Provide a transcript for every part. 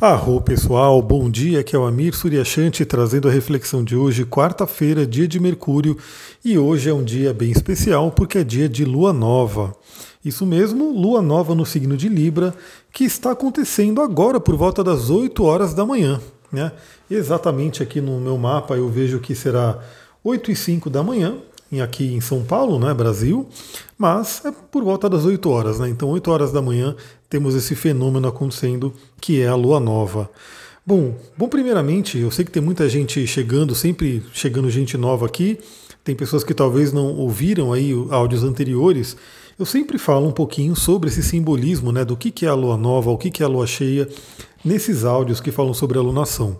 Arro pessoal, bom dia, aqui é o Amir Suryashanti trazendo a reflexão de hoje, quarta-feira, dia de Mercúrio, e hoje é um dia bem especial porque é dia de Lua Nova. Isso mesmo, Lua Nova no signo de Libra, que está acontecendo agora por volta das 8 horas da manhã. Né? Exatamente aqui no meu mapa eu vejo que será 8 e 5 da manhã, aqui em São Paulo, né, Brasil, mas é por volta das 8 horas, né? Então, 8 horas da manhã temos esse fenômeno acontecendo que é a lua nova. Bom, bom, primeiramente, eu sei que tem muita gente chegando, sempre chegando gente nova aqui. Tem pessoas que talvez não ouviram aí áudios anteriores. Eu sempre falo um pouquinho sobre esse simbolismo, né, do que que é a lua nova, o que que é a lua cheia, nesses áudios que falam sobre a lunação.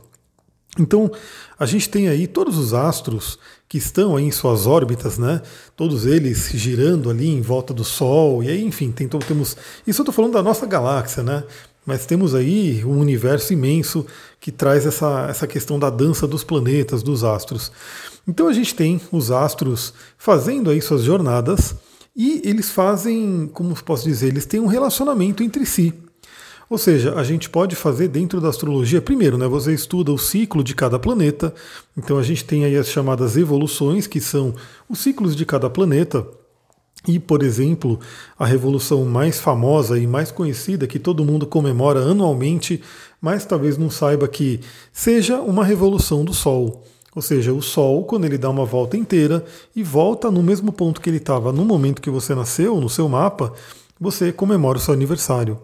Então, a gente tem aí todos os astros que estão aí em suas órbitas, né? Todos eles girando ali em volta do Sol, e aí, enfim, tem, temos. Isso eu estou falando da nossa galáxia, né? Mas temos aí um universo imenso que traz essa, essa questão da dança dos planetas, dos astros. Então a gente tem os astros fazendo aí suas jornadas e eles fazem, como posso dizer, eles têm um relacionamento entre si. Ou seja, a gente pode fazer dentro da astrologia, primeiro, né, você estuda o ciclo de cada planeta, então a gente tem aí as chamadas evoluções, que são os ciclos de cada planeta. E, por exemplo, a revolução mais famosa e mais conhecida que todo mundo comemora anualmente, mas talvez não saiba que seja uma revolução do Sol. Ou seja, o Sol, quando ele dá uma volta inteira e volta no mesmo ponto que ele estava no momento que você nasceu, no seu mapa, você comemora o seu aniversário.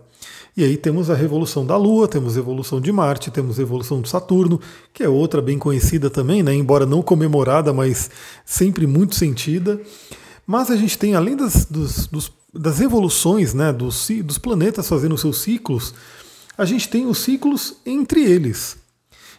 E aí temos a revolução da Lua, temos a evolução de Marte, temos a evolução de Saturno, que é outra bem conhecida também, né? embora não comemorada, mas sempre muito sentida. Mas a gente tem, além das, dos, dos, das evoluções né, dos, dos planetas fazendo seus ciclos, a gente tem os ciclos entre eles.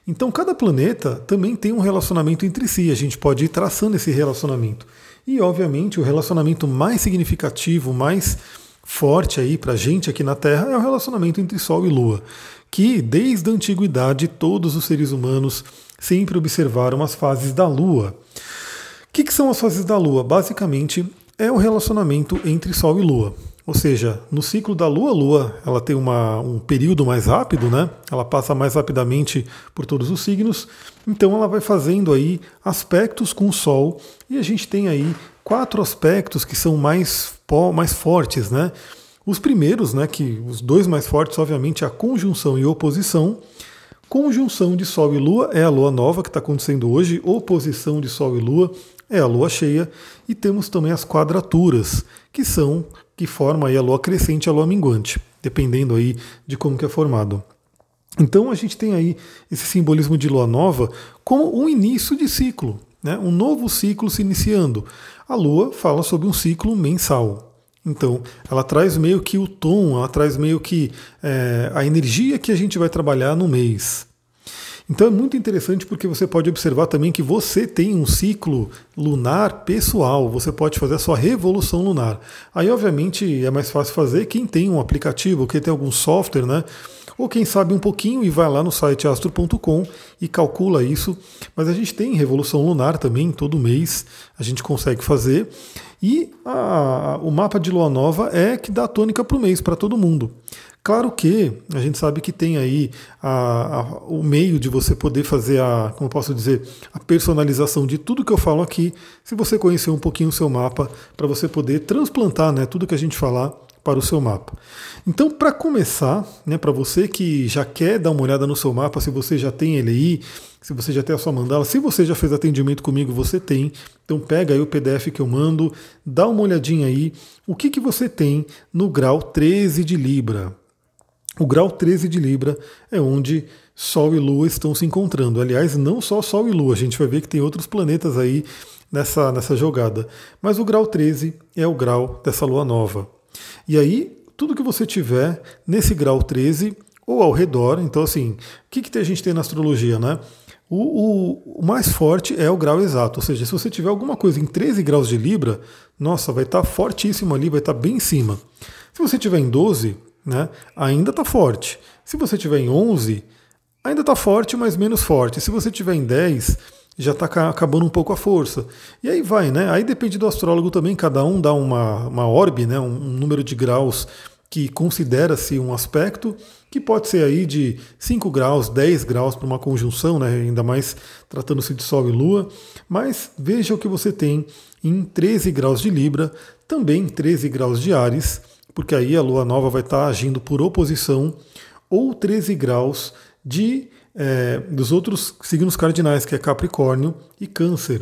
Então, cada planeta também tem um relacionamento entre si, a gente pode ir traçando esse relacionamento. E, obviamente, o relacionamento mais significativo, mais forte aí para a gente aqui na Terra é o relacionamento entre Sol e Lua, que desde a antiguidade todos os seres humanos sempre observaram as fases da Lua. O que, que são as fases da Lua? Basicamente é o relacionamento entre Sol e Lua. Ou seja, no ciclo da Lua, Lua ela tem uma, um período mais rápido, né? Ela passa mais rapidamente por todos os signos, então ela vai fazendo aí aspectos com o Sol e a gente tem aí quatro aspectos que são mais, mais fortes, né? Os primeiros, né, que os dois mais fortes, obviamente, é a conjunção e oposição. Conjunção de Sol e Lua é a Lua nova que está acontecendo hoje, oposição de Sol e Lua é a Lua cheia, e temos também as quadraturas, que são que formam a Lua crescente e a Lua minguante, dependendo aí de como que é formado. Então a gente tem aí esse simbolismo de Lua nova como um início de ciclo, né? um novo ciclo se iniciando. A Lua fala sobre um ciclo mensal. Então, ela traz meio que o tom, ela traz meio que é, a energia que a gente vai trabalhar no mês. Então é muito interessante porque você pode observar também que você tem um ciclo lunar pessoal, você pode fazer a sua revolução lunar. Aí, obviamente, é mais fácil fazer quem tem um aplicativo, quem tem algum software, né? Ou quem sabe um pouquinho e vai lá no site astro.com e calcula isso. Mas a gente tem revolução lunar também, todo mês a gente consegue fazer. E a, o mapa de lua nova é que dá a tônica para o mês, para todo mundo. Claro que a gente sabe que tem aí a, a, o meio de você poder fazer a, como posso dizer, a personalização de tudo que eu falo aqui, se você conhecer um pouquinho o seu mapa, para você poder transplantar né, tudo que a gente falar para o seu mapa. Então, para começar, né, para você que já quer dar uma olhada no seu mapa, se você já tem ele aí, se você já tem a sua mandala, se você já fez atendimento comigo, você tem. Então pega aí o PDF que eu mando, dá uma olhadinha aí, o que, que você tem no grau 13 de Libra. O grau 13 de Libra é onde Sol e Lua estão se encontrando. Aliás, não só Sol e Lua, a gente vai ver que tem outros planetas aí nessa, nessa jogada. Mas o grau 13 é o grau dessa Lua nova. E aí, tudo que você tiver nesse grau 13 ou ao redor, então assim, o que, que a gente tem na astrologia, né? O, o, o, mais forte é o grau exato, ou seja, se você tiver alguma coisa em 13 graus de Libra, nossa, vai estar tá fortíssimo ali, vai estar tá bem em cima. Se você tiver em 12, né, ainda está forte. Se você tiver em 11, ainda está forte, mas menos forte. Se você tiver em 10, já está acabando um pouco a força. E aí vai, né? Aí depende do astrólogo também, cada um dá uma, uma orbe, né? um, um número de graus que considera-se um aspecto que pode ser aí de 5 graus, 10 graus para uma conjunção, né? ainda mais tratando-se de Sol e Lua, mas veja o que você tem em 13 graus de Libra, também 13 graus de Ares, porque aí a Lua Nova vai estar agindo por oposição, ou 13 graus de é, dos outros signos cardinais, que é Capricórnio e Câncer.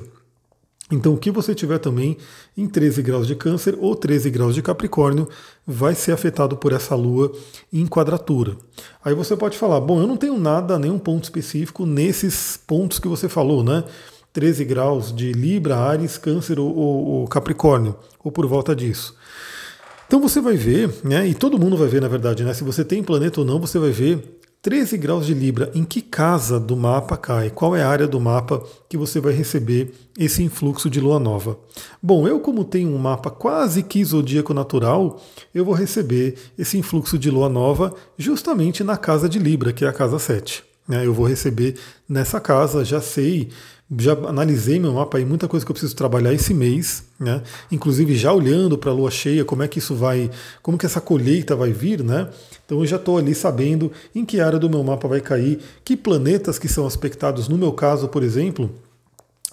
Então, o que você tiver também em 13 graus de Câncer ou 13 graus de Capricórnio vai ser afetado por essa lua em quadratura. Aí você pode falar: bom, eu não tenho nada, nenhum ponto específico nesses pontos que você falou, né? 13 graus de Libra, Ares, Câncer ou, ou, ou Capricórnio, ou por volta disso. Então você vai ver, né, e todo mundo vai ver na verdade, né, se você tem planeta ou não, você vai ver 13 graus de Libra, em que casa do mapa cai? Qual é a área do mapa que você vai receber esse influxo de lua nova? Bom, eu, como tenho um mapa quase que zodíaco natural, eu vou receber esse influxo de lua nova justamente na casa de Libra, que é a casa 7. Né? Eu vou receber nessa casa, já sei já analisei meu mapa aí, muita coisa que eu preciso trabalhar esse mês, né? Inclusive já olhando para a lua cheia, como é que isso vai, como que essa colheita vai vir, né? Então eu já estou ali sabendo em que área do meu mapa vai cair, que planetas que são aspectados no meu caso, por exemplo,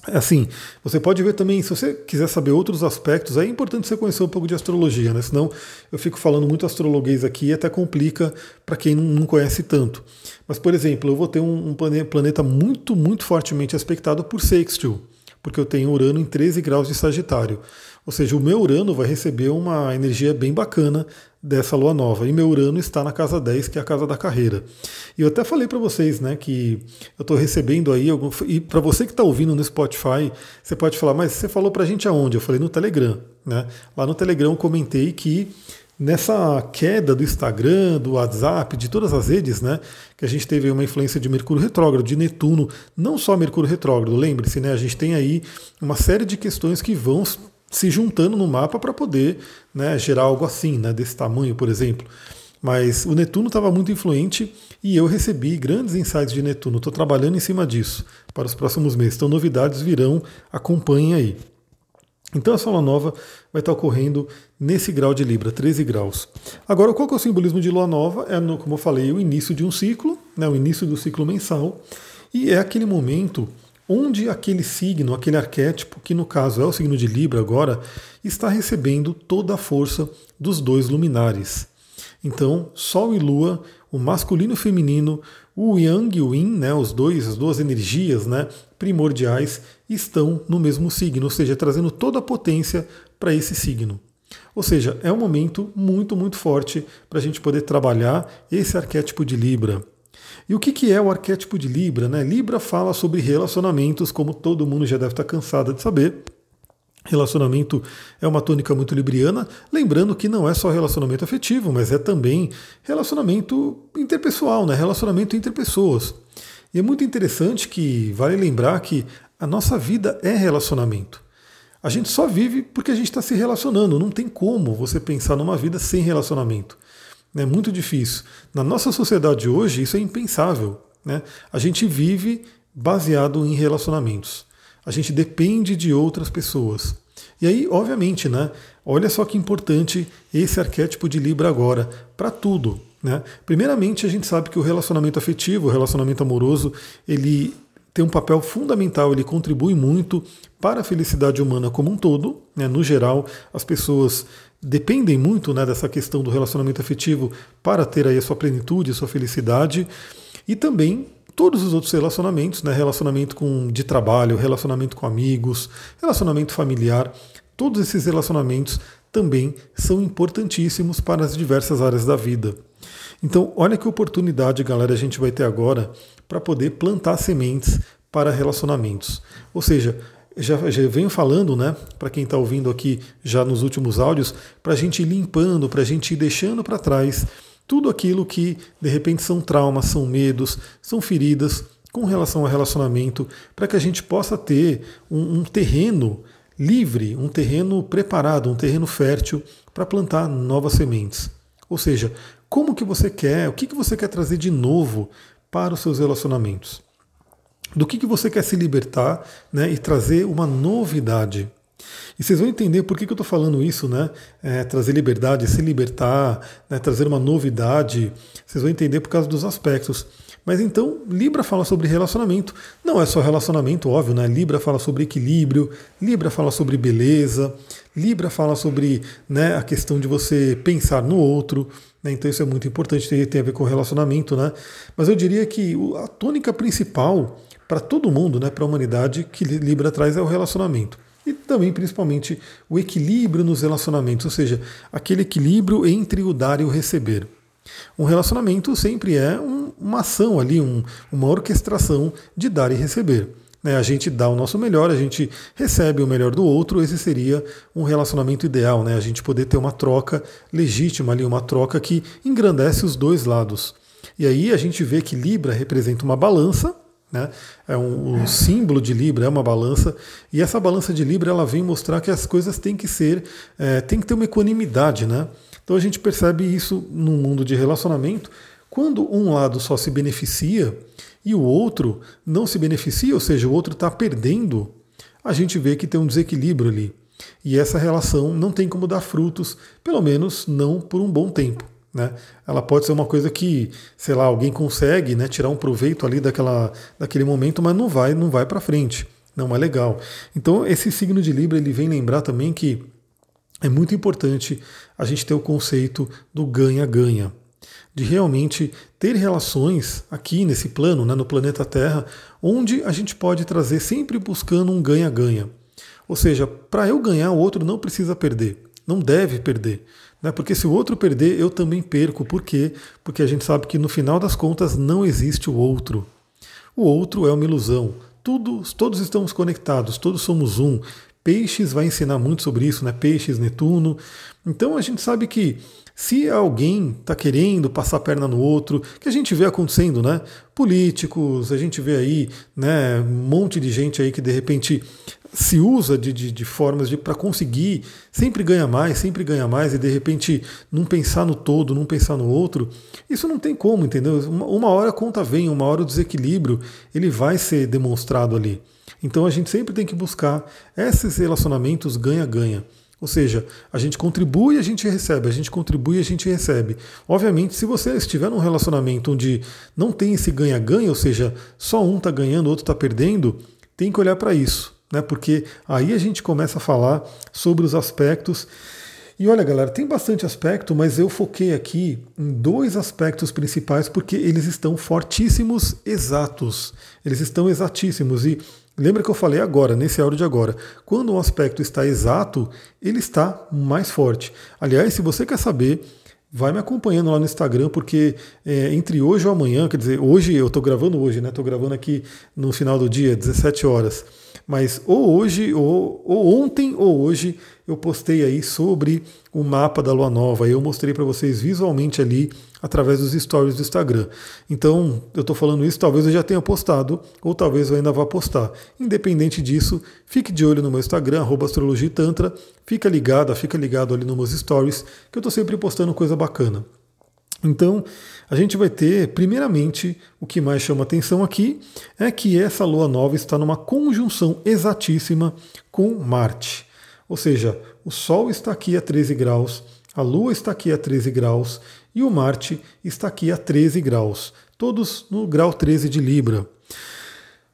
Assim, você pode ver também, se você quiser saber outros aspectos, é importante você conhecer um pouco de astrologia, né? Senão eu fico falando muito astrologuês aqui e até complica para quem não conhece tanto. Mas, por exemplo, eu vou ter um planeta muito, muito fortemente aspectado por sextil, porque eu tenho Urano em 13 graus de Sagitário. Ou seja, o meu Urano vai receber uma energia bem bacana dessa lua nova. E meu Urano está na casa 10, que é a casa da carreira. E eu até falei para vocês, né, que eu estou recebendo aí algum, e para você que está ouvindo no Spotify, você pode falar, mas você falou para a gente aonde? Eu falei no Telegram, né? Lá no Telegram eu comentei que nessa queda do Instagram, do WhatsApp, de todas as redes, né, que a gente teve uma influência de Mercúrio retrógrado, de Netuno, não só Mercúrio retrógrado, lembre-se, né, a gente tem aí uma série de questões que vão se juntando no mapa para poder né, gerar algo assim, né, desse tamanho, por exemplo. Mas o Netuno estava muito influente e eu recebi grandes insights de Netuno. Estou trabalhando em cima disso para os próximos meses. Então, novidades virão, acompanhem aí. Então, essa lua nova vai estar ocorrendo nesse grau de Libra, 13 graus. Agora, qual que é o simbolismo de lua nova? É, no, como eu falei, o início de um ciclo, né, o início do ciclo mensal, e é aquele momento onde aquele signo, aquele arquétipo, que no caso é o signo de Libra agora, está recebendo toda a força dos dois luminares. Então, Sol e Lua, o masculino e o feminino, o Yang e o Yin, né, os dois, as duas energias né, primordiais, estão no mesmo signo, ou seja, trazendo toda a potência para esse signo. Ou seja, é um momento muito, muito forte para a gente poder trabalhar esse arquétipo de Libra. E o que, que é o arquétipo de Libra? Né? Libra fala sobre relacionamentos, como todo mundo já deve estar cansado de saber. Relacionamento é uma tônica muito libriana, lembrando que não é só relacionamento afetivo, mas é também relacionamento interpessoal, né? relacionamento entre pessoas. E é muito interessante que vale lembrar que a nossa vida é relacionamento. A gente só vive porque a gente está se relacionando. Não tem como você pensar numa vida sem relacionamento. É muito difícil. Na nossa sociedade hoje, isso é impensável. Né? A gente vive baseado em relacionamentos. A gente depende de outras pessoas. E aí, obviamente, né? Olha só que importante esse arquétipo de Libra agora para tudo. Né? Primeiramente, a gente sabe que o relacionamento afetivo, o relacionamento amoroso, ele tem um papel fundamental, ele contribui muito para a felicidade humana como um todo. Né? No geral, as pessoas dependem muito né, dessa questão do relacionamento afetivo para ter aí a sua plenitude, a sua felicidade. E também todos os outros relacionamentos, né, relacionamento com, de trabalho, relacionamento com amigos, relacionamento familiar, todos esses relacionamentos também são importantíssimos para as diversas áreas da vida. Então, olha que oportunidade, galera, a gente vai ter agora para poder plantar sementes para relacionamentos. Ou seja, já, já venho falando, né, para quem está ouvindo aqui já nos últimos áudios, para a gente ir limpando, para a gente ir deixando para trás tudo aquilo que de repente são traumas, são medos, são feridas com relação ao relacionamento, para que a gente possa ter um, um terreno livre, um terreno preparado, um terreno fértil para plantar novas sementes. Ou seja, como que você quer, o que, que você quer trazer de novo para os seus relacionamentos? Do que, que você quer se libertar né, e trazer uma novidade? E vocês vão entender por que, que eu estou falando isso, né? É, trazer liberdade, se libertar, né? trazer uma novidade. Vocês vão entender por causa dos aspectos. Mas então, Libra fala sobre relacionamento. Não é só relacionamento, óbvio, né? Libra fala sobre equilíbrio, Libra fala sobre beleza, Libra fala sobre né, a questão de você pensar no outro. Né? Então, isso é muito importante, tem, tem a ver com relacionamento, né? Mas eu diria que a tônica principal para todo mundo, né, para a humanidade, que Libra traz é o relacionamento e também principalmente o equilíbrio nos relacionamentos, ou seja, aquele equilíbrio entre o dar e o receber. Um relacionamento sempre é um, uma ação ali, um, uma orquestração de dar e receber. Né? A gente dá o nosso melhor, a gente recebe o melhor do outro, esse seria um relacionamento ideal, né? a gente poder ter uma troca legítima ali, uma troca que engrandece os dois lados. E aí a gente vê que Libra representa uma balança, né? É um, o símbolo de Libra é uma balança e essa balança de Libra ela vem mostrar que as coisas têm que ser, é, tem que ter uma equanimidade, né? Então a gente percebe isso no mundo de relacionamento quando um lado só se beneficia e o outro não se beneficia, ou seja, o outro está perdendo, a gente vê que tem um desequilíbrio ali. E essa relação não tem como dar frutos, pelo menos não por um bom tempo. Né? Ela pode ser uma coisa que, sei lá, alguém consegue né, tirar um proveito ali daquela, daquele momento, mas não vai, não vai para frente. Não é legal. Então, esse signo de Libra ele vem lembrar também que é muito importante a gente ter o conceito do ganha-ganha, de realmente ter relações aqui nesse plano, né, no planeta Terra, onde a gente pode trazer sempre buscando um ganha-ganha. Ou seja, para eu ganhar, o outro não precisa perder, não deve perder. Né? Porque se o outro perder, eu também perco. Por quê? Porque a gente sabe que no final das contas não existe o outro. O outro é uma ilusão. Tudo, todos estamos conectados, todos somos um. Peixes vai ensinar muito sobre isso, né? Peixes, Netuno. Então a gente sabe que se alguém está querendo passar a perna no outro, que a gente vê acontecendo, né? Políticos, a gente vê aí, né? Um monte de gente aí que de repente se usa de, de, de formas de para conseguir sempre ganhar mais, sempre ganhar mais e de repente não pensar no todo, não pensar no outro, isso não tem como, entendeu? Uma, uma hora a conta vem, uma hora o desequilíbrio ele vai ser demonstrado ali. Então a gente sempre tem que buscar esses relacionamentos ganha-ganha. Ou seja, a gente contribui e a gente recebe, a gente contribui e a gente recebe. Obviamente, se você estiver num relacionamento onde não tem esse ganha-ganha, ou seja, só um está ganhando, o outro está perdendo, tem que olhar para isso né? Porque aí a gente começa a falar sobre os aspectos. E olha, galera, tem bastante aspecto, mas eu foquei aqui em dois aspectos principais porque eles estão fortíssimos, exatos. Eles estão exatíssimos e Lembra que eu falei agora, nesse áudio de agora, quando um aspecto está exato, ele está mais forte. Aliás, se você quer saber, vai me acompanhando lá no Instagram, porque é, entre hoje ou amanhã, quer dizer, hoje eu estou gravando hoje, né? Estou gravando aqui no final do dia, 17 horas. Mas ou hoje, ou, ou ontem ou hoje, eu postei aí sobre o mapa da Lua Nova. Eu mostrei para vocês visualmente ali através dos stories do Instagram. Então, eu estou falando isso, talvez eu já tenha postado, ou talvez eu ainda vá postar. Independente disso, fique de olho no meu Instagram, astrologitantra, fica ligado, fica ligado ali nos meus stories, que eu estou sempre postando coisa bacana. Então, a gente vai ter, primeiramente, o que mais chama atenção aqui é que essa lua nova está numa conjunção exatíssima com Marte. Ou seja, o Sol está aqui a 13 graus, a Lua está aqui a 13 graus e o Marte está aqui a 13 graus, todos no grau 13 de Libra.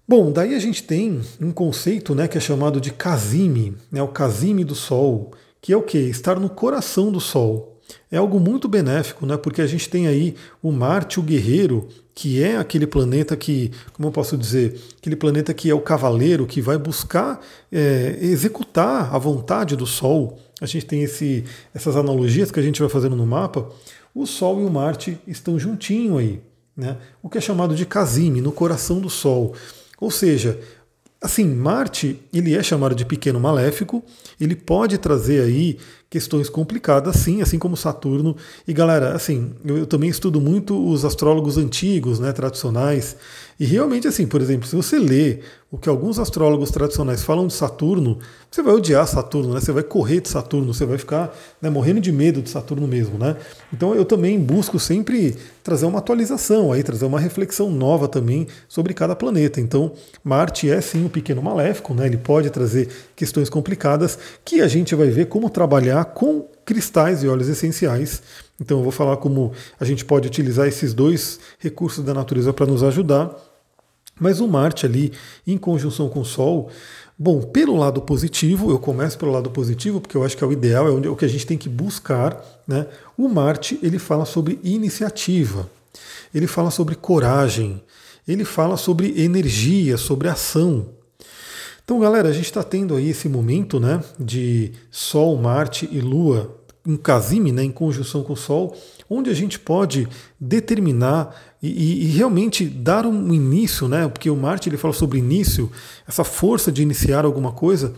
Bom, daí a gente tem um conceito né, que é chamado de casime, né, o casime do Sol, que é o que? Estar no coração do Sol é algo muito benéfico, né? porque a gente tem aí o Marte, o guerreiro, que é aquele planeta que, como eu posso dizer, aquele planeta que é o cavaleiro, que vai buscar é, executar a vontade do Sol. A gente tem esse, essas analogias que a gente vai fazendo no mapa. O Sol e o Marte estão juntinho aí, né? o que é chamado de casime, no coração do Sol. Ou seja, Assim, Marte, ele é chamado de pequeno maléfico, ele pode trazer aí questões complicadas, sim, assim como Saturno. E galera, assim, eu, eu, também estudo muito os astrólogos antigos, né, tradicionais. E realmente, assim, por exemplo, se você lê o que alguns astrólogos tradicionais falam de Saturno, você vai odiar Saturno, né? Você vai correr de Saturno, você vai ficar né, morrendo de medo de Saturno mesmo, né? Então eu também busco sempre trazer uma atualização aí, trazer uma reflexão nova também sobre cada planeta. Então, Marte é sim um pequeno maléfico, né? Ele pode trazer questões complicadas que a gente vai ver como trabalhar com cristais e óleos essenciais. Então eu vou falar como a gente pode utilizar esses dois recursos da natureza para nos ajudar. Mas o Marte ali, em conjunção com o Sol, bom, pelo lado positivo, eu começo pelo lado positivo, porque eu acho que é o ideal, é, o que a gente tem que buscar. Né? O Marte, ele fala sobre iniciativa, ele fala sobre coragem, ele fala sobre energia, sobre ação. Então, galera, a gente está tendo aí esse momento né, de Sol, Marte e Lua em casime, né, em conjunção com o Sol, onde a gente pode determinar e, e, realmente dar um início, né? Porque o Marte ele fala sobre início, essa força de iniciar alguma coisa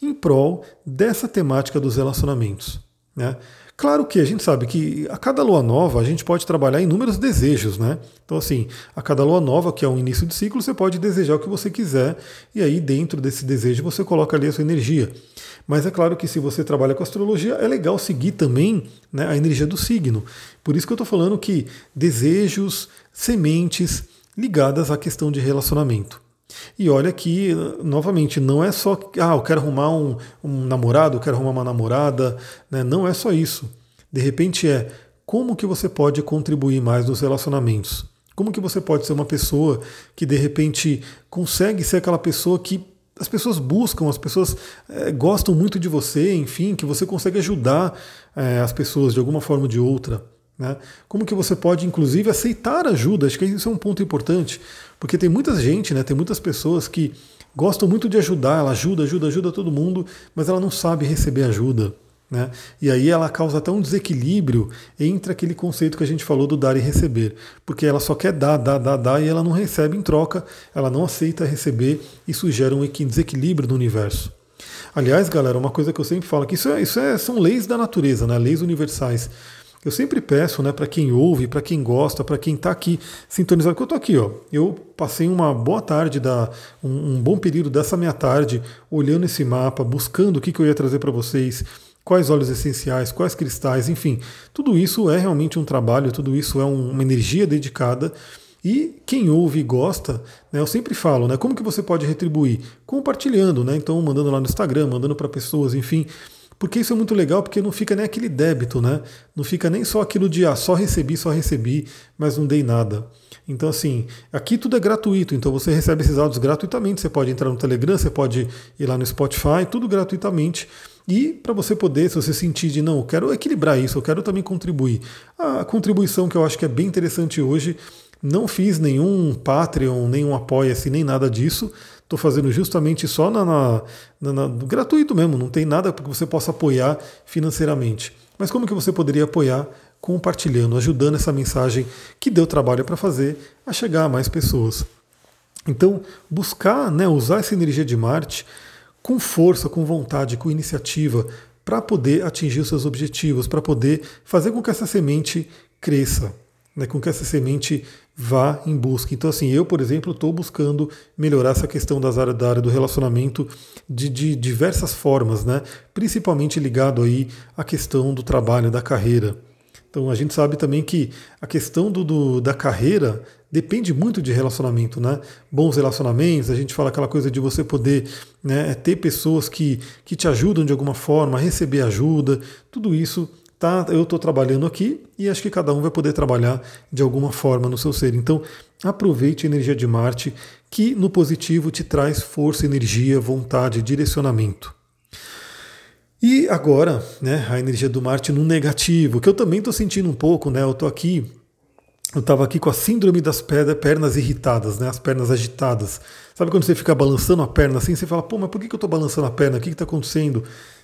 em prol dessa temática dos relacionamentos. Né? Claro que a gente sabe que a cada lua nova a gente pode trabalhar inúmeros desejos, né? Então, assim, a cada lua nova, que é um início de ciclo, você pode desejar o que você quiser, e aí dentro desse desejo você coloca ali a sua energia. Mas é claro que se você trabalha com astrologia, é legal seguir também né, a energia do signo. Por isso que eu estou falando que desejos, sementes ligadas à questão de relacionamento. E olha que, novamente, não é só, ah, eu quero arrumar um, um namorado, eu quero arrumar uma namorada, né? não é só isso. De repente é como que você pode contribuir mais nos relacionamentos. Como que você pode ser uma pessoa que de repente consegue ser aquela pessoa que as pessoas buscam, as pessoas é, gostam muito de você, enfim, que você consegue ajudar é, as pessoas de alguma forma ou de outra. Né? Como que você pode, inclusive, aceitar ajuda? Acho que isso é um ponto importante, porque tem muita gente, né, tem muitas pessoas que gostam muito de ajudar, ela ajuda, ajuda, ajuda todo mundo, mas ela não sabe receber ajuda. Né? E aí ela causa até um desequilíbrio entre aquele conceito que a gente falou do dar e receber, porque ela só quer dar, dar, dar, dar e ela não recebe em troca, ela não aceita receber, isso gera um desequilíbrio no universo. Aliás, galera, uma coisa que eu sempre falo que isso, é, isso é, são leis da natureza, né? leis universais. Eu sempre peço, né, para quem ouve, para quem gosta, para quem está aqui sintonizado, que eu estou aqui, ó. Eu passei uma boa tarde, da, um, um, bom período dessa minha tarde, olhando esse mapa, buscando o que, que eu ia trazer para vocês, quais óleos essenciais, quais cristais, enfim. Tudo isso é realmente um trabalho, tudo isso é um, uma energia dedicada. E quem ouve e gosta, né, eu sempre falo, né, como que você pode retribuir? Compartilhando, né? Então, mandando lá no Instagram, mandando para pessoas, enfim. Porque isso é muito legal, porque não fica nem aquele débito, né? Não fica nem só aquilo de ah, só recebi, só recebi, mas não dei nada. Então, assim, aqui tudo é gratuito, então você recebe esses áudios gratuitamente. Você pode entrar no Telegram, você pode ir lá no Spotify, tudo gratuitamente. E para você poder, se você sentir de não, eu quero equilibrar isso, eu quero também contribuir. A contribuição que eu acho que é bem interessante hoje, não fiz nenhum Patreon, nenhum Apoia-se, nem nada disso. Estou fazendo justamente só na, na, na, na, gratuito mesmo, não tem nada que você possa apoiar financeiramente. Mas como que você poderia apoiar? Compartilhando, ajudando essa mensagem que deu trabalho para fazer a chegar a mais pessoas. Então, buscar, né, usar essa energia de Marte com força, com vontade, com iniciativa, para poder atingir os seus objetivos, para poder fazer com que essa semente cresça, né, com que essa semente vá em busca. Então, assim, eu, por exemplo, estou buscando melhorar essa questão das áreas, da área do relacionamento de, de, diversas formas, né? principalmente ligado aí à questão do trabalho, da carreira. Então, a gente sabe também que a questão do, do, da carreira depende muito de relacionamento, né? Bons relacionamentos, a gente fala aquela coisa de você poder né, ter pessoas que, que te ajudam de alguma forma, receber ajuda, tudo isso tá, eu estou trabalhando aqui e acho que cada um vai poder trabalhar de alguma forma no seu ser. Então, aproveite a energia de Marte, que no positivo te traz força, energia, vontade, direcionamento. E agora, né, a energia do Marte no negativo, que eu também estou sentindo um pouco, né? Eu estou aqui, eu estava aqui com a síndrome das pernas irritadas, né, as pernas agitadas. Sabe quando você fica balançando a perna assim, você fala, pô, mas por que eu estou balançando a perna? O que está acontecendo?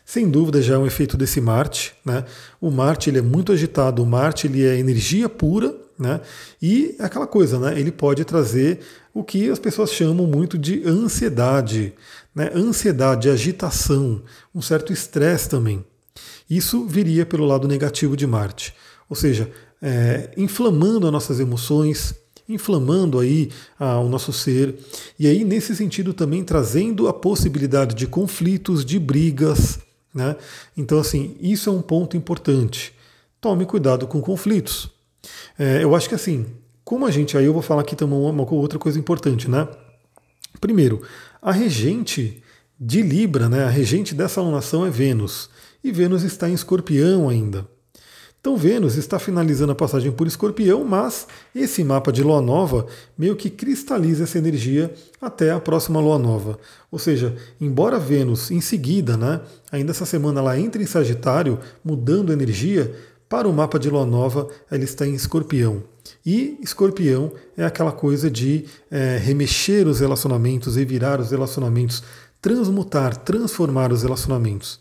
Sem dúvida já é um efeito desse Marte. Né? O Marte ele é muito agitado, o Marte ele é energia pura, né? E é aquela coisa, né? Ele pode trazer o que as pessoas chamam muito de ansiedade, né? Ansiedade, agitação, um certo estresse também. Isso viria pelo lado negativo de Marte, ou seja, é, inflamando as nossas emoções, inflamando aí ah, o nosso ser, e aí nesse sentido também trazendo a possibilidade de conflitos, de brigas, né? Então assim, isso é um ponto importante. Tome cuidado com conflitos. É, eu acho que assim, como a gente, aí eu vou falar aqui também uma, uma outra coisa importante, né? Primeiro, a regente de Libra, né, a regente dessa alunação é Vênus, e Vênus está em escorpião ainda. Então Vênus está finalizando a passagem por escorpião, mas esse mapa de lua nova meio que cristaliza essa energia até a próxima lua nova. Ou seja, embora Vênus em seguida, né, ainda essa semana ela entre em Sagitário, mudando a energia, para o mapa de lua nova ela está em escorpião. E escorpião é aquela coisa de é, remexer os relacionamentos, revirar os relacionamentos, transmutar, transformar os relacionamentos.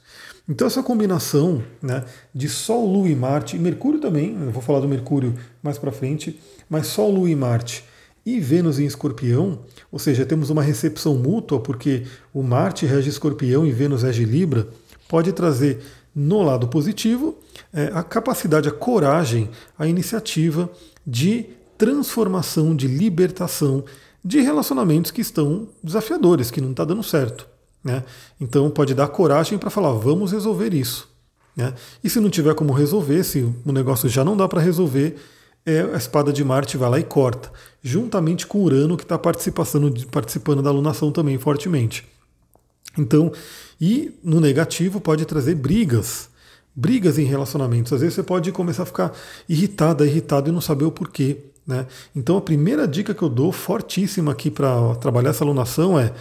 Então essa combinação né, de Sol, Lua e Marte, e Mercúrio também, eu vou falar do Mercúrio mais para frente, mas Sol, Lua e Marte e Vênus em Escorpião, ou seja, temos uma recepção mútua, porque o Marte rege Escorpião e Vênus rege Libra, pode trazer no lado positivo é, a capacidade, a coragem, a iniciativa de transformação, de libertação de relacionamentos que estão desafiadores, que não está dando certo. Né? Então pode dar coragem para falar, vamos resolver isso. Né? E se não tiver como resolver, se o negócio já não dá para resolver, é, a espada de Marte vai lá e corta, juntamente com Urano, que está participando, participando da alunação também fortemente. Então, e no negativo pode trazer brigas, brigas em relacionamentos. Às vezes você pode começar a ficar irritada, irritado e não saber o porquê. Né? Então a primeira dica que eu dou, fortíssima aqui para trabalhar essa alunação, é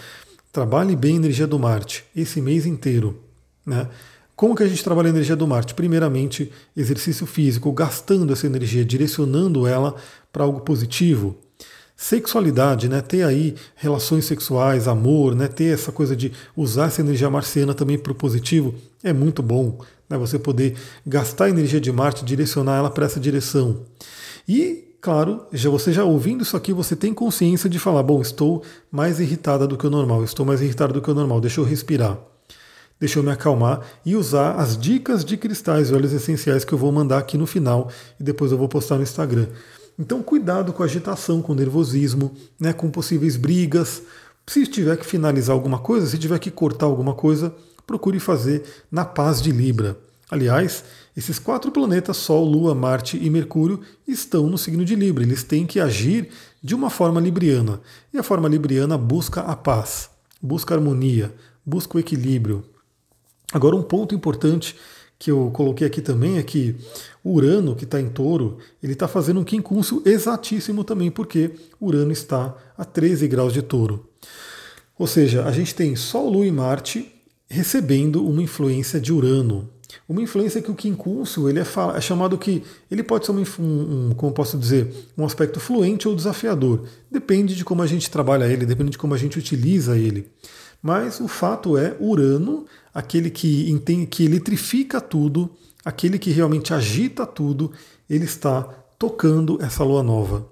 trabalhe bem a energia do Marte esse mês inteiro. Né? Como que a gente trabalha a energia do Marte? Primeiramente, exercício físico, gastando essa energia, direcionando ela para algo positivo. Sexualidade, né? ter aí relações sexuais, amor, né? ter essa coisa de usar essa energia marciana também para o positivo, é muito bom. Né? Você poder gastar a energia de Marte, direcionar ela para essa direção. E claro, já você já ouvindo isso aqui, você tem consciência de falar, bom, estou mais irritada do que o normal, estou mais irritado do que o normal, deixa eu respirar. Deixa eu me acalmar e usar as dicas de cristais e óleos essenciais que eu vou mandar aqui no final e depois eu vou postar no Instagram. Então, cuidado com agitação, com nervosismo, né, com possíveis brigas. Se tiver que finalizar alguma coisa, se tiver que cortar alguma coisa, procure fazer na paz de Libra. Aliás, esses quatro planetas, Sol, Lua, Marte e Mercúrio, estão no signo de Libra. Eles têm que agir de uma forma libriana. E a forma libriana busca a paz, busca a harmonia, busca o equilíbrio. Agora, um ponto importante que eu coloquei aqui também é que Urano, que está em touro, ele está fazendo um quincúncio exatíssimo também, porque Urano está a 13 graus de touro. Ou seja, a gente tem Sol, Lua e Marte recebendo uma influência de Urano. Uma influência que o quincúncio ele é, é, chamado que ele pode ser um, um, como posso dizer, um aspecto fluente ou desafiador. Depende de como a gente trabalha ele, depende de como a gente utiliza ele. Mas o fato é Urano, aquele que entende, que eletrifica tudo, aquele que realmente agita tudo, ele está tocando essa lua nova.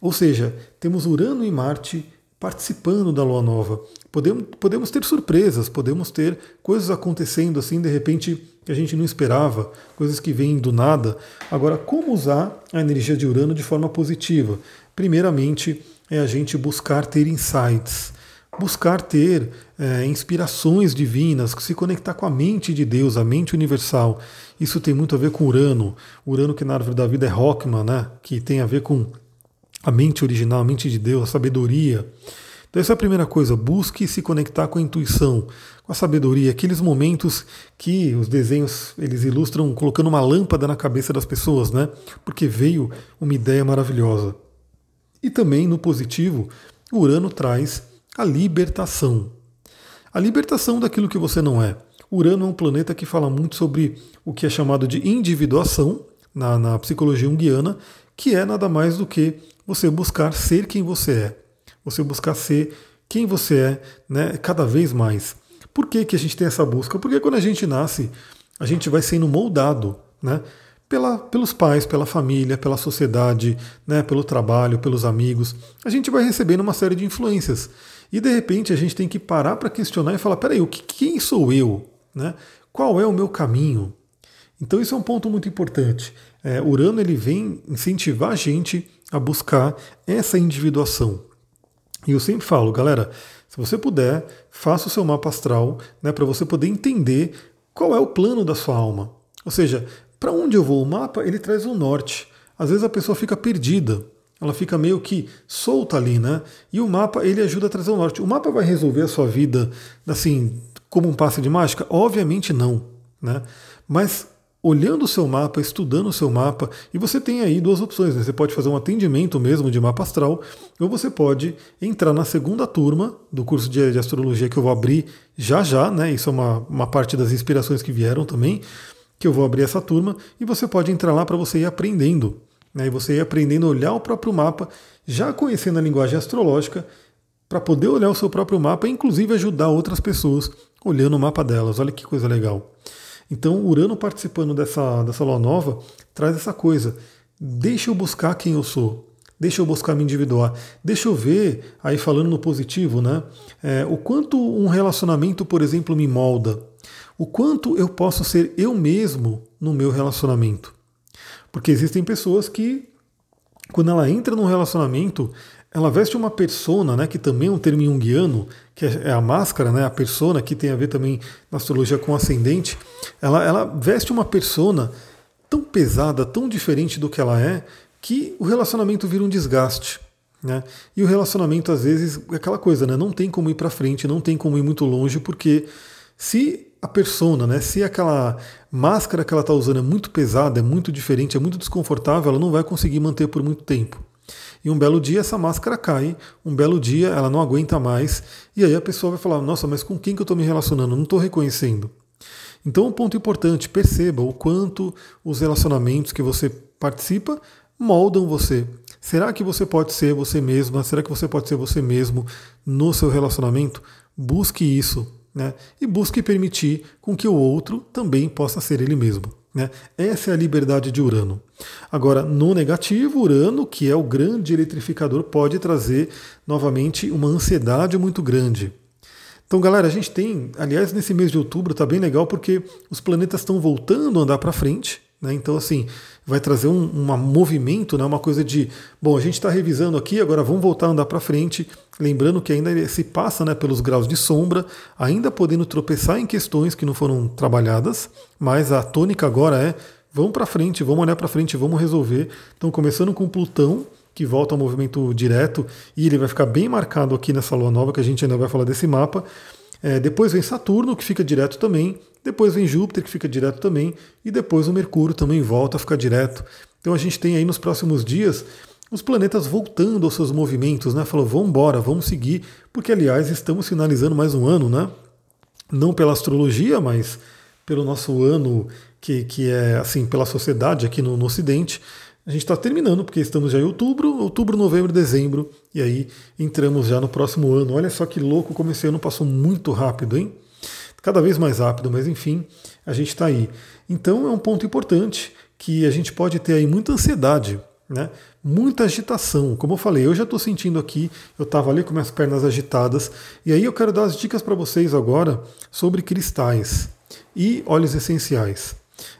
Ou seja, temos Urano e Marte participando da lua nova. Podemos, podemos ter surpresas, podemos ter coisas acontecendo assim, de repente, que a gente não esperava, coisas que vêm do nada. Agora, como usar a energia de Urano de forma positiva? Primeiramente, é a gente buscar ter insights, buscar ter é, inspirações divinas, se conectar com a mente de Deus, a mente universal. Isso tem muito a ver com Urano. Urano, que na árvore da vida é Rockman, né? que tem a ver com a mente original, a mente de Deus, a sabedoria. Então essa é a primeira coisa, busque se conectar com a intuição, com a sabedoria, aqueles momentos que os desenhos eles ilustram colocando uma lâmpada na cabeça das pessoas, né? Porque veio uma ideia maravilhosa. E também no positivo, Urano traz a libertação. A libertação daquilo que você não é. Urano é um planeta que fala muito sobre o que é chamado de individuação na, na psicologia junguiana, que é nada mais do que você buscar ser quem você é. Você buscar ser quem você é né, cada vez mais. Por que, que a gente tem essa busca? Porque quando a gente nasce, a gente vai sendo moldado né, pela, pelos pais, pela família, pela sociedade, né, pelo trabalho, pelos amigos. A gente vai recebendo uma série de influências. E de repente a gente tem que parar para questionar e falar: peraí, o que, quem sou eu? Né? Qual é o meu caminho? Então isso é um ponto muito importante. É, Urano ele vem incentivar a gente a buscar essa individuação. E eu sempre falo, galera, se você puder, faça o seu mapa astral né, para você poder entender qual é o plano da sua alma. Ou seja, para onde eu vou? O mapa ele traz o norte. Às vezes a pessoa fica perdida, ela fica meio que solta ali, né? E o mapa ele ajuda a trazer o norte. O mapa vai resolver a sua vida assim como um passe de mágica? Obviamente não, né? Mas olhando o seu mapa, estudando o seu mapa, e você tem aí duas opções. Né? Você pode fazer um atendimento mesmo de mapa astral, ou você pode entrar na segunda turma do curso de, astrologia que eu vou abrir já já, né? Isso é uma, uma parte das inspirações que vieram também, que eu vou abrir essa turma, e você pode entrar lá para você ir aprendendo. Né? E você ir aprendendo a olhar o próprio mapa, já conhecendo a linguagem astrológica, para poder olhar o seu próprio mapa e inclusive ajudar outras pessoas olhando o mapa delas. Olha que coisa legal. Então, Urano participando dessa, dessa lua nova traz essa coisa. Deixa eu buscar quem eu sou. Deixa eu buscar me individuar. Deixa eu ver, aí falando no positivo, né? É, o quanto um relacionamento, por exemplo, me molda. O quanto eu posso ser eu mesmo no meu relacionamento. Porque existem pessoas que, quando ela entra num relacionamento, ela veste uma persona, né, que também é um termo junguiano, que é, é a máscara, né, a persona, que tem a ver também na astrologia com ascendente. Ela, ela veste uma persona tão pesada, tão diferente do que ela é, que o relacionamento vira um desgaste. Né? E o relacionamento, às vezes, é aquela coisa, né? não tem como ir para frente, não tem como ir muito longe, porque se a persona, né, se aquela máscara que ela está usando é muito pesada, é muito diferente, é muito desconfortável, ela não vai conseguir manter por muito tempo. E um belo dia essa máscara cai, um belo dia ela não aguenta mais, e aí a pessoa vai falar: Nossa, mas com quem que eu estou me relacionando? Não estou reconhecendo. Então, um ponto importante: perceba o quanto os relacionamentos que você participa moldam você. Será que você pode ser você mesma? Será que você pode ser você mesmo no seu relacionamento? Busque isso, né? E busque permitir com que o outro também possa ser ele mesmo. Né? Essa é a liberdade de Urano. Agora, no negativo, Urano, que é o grande eletrificador, pode trazer novamente uma ansiedade muito grande. Então, galera, a gente tem, aliás, nesse mês de outubro está bem legal porque os planetas estão voltando a andar para frente. Né? Então, assim, vai trazer um, um movimento, né? uma coisa de, bom, a gente está revisando aqui, agora vamos voltar a andar para frente, lembrando que ainda se passa né, pelos graus de sombra, ainda podendo tropeçar em questões que não foram trabalhadas, mas a tônica agora é, vamos para frente, vamos olhar para frente, vamos resolver. Então, começando com Plutão, que volta ao movimento direto, e ele vai ficar bem marcado aqui nessa lua nova, que a gente ainda vai falar desse mapa. É, depois vem Saturno, que fica direto também, depois vem Júpiter, que fica direto também, e depois o Mercúrio também volta a ficar direto. Então a gente tem aí nos próximos dias os planetas voltando aos seus movimentos, né? Falou, vamos embora, vamos seguir, porque aliás estamos finalizando mais um ano, né? Não pela astrologia, mas pelo nosso ano que, que é assim, pela sociedade aqui no, no Ocidente. A gente está terminando, porque estamos já em outubro, outubro, novembro, dezembro, e aí entramos já no próximo ano. Olha só que louco como esse ano passou muito rápido, hein? cada vez mais rápido, mas enfim, a gente está aí. Então é um ponto importante que a gente pode ter aí muita ansiedade, né? muita agitação. Como eu falei, eu já estou sentindo aqui, eu estava ali com minhas pernas agitadas, e aí eu quero dar as dicas para vocês agora sobre cristais e óleos essenciais.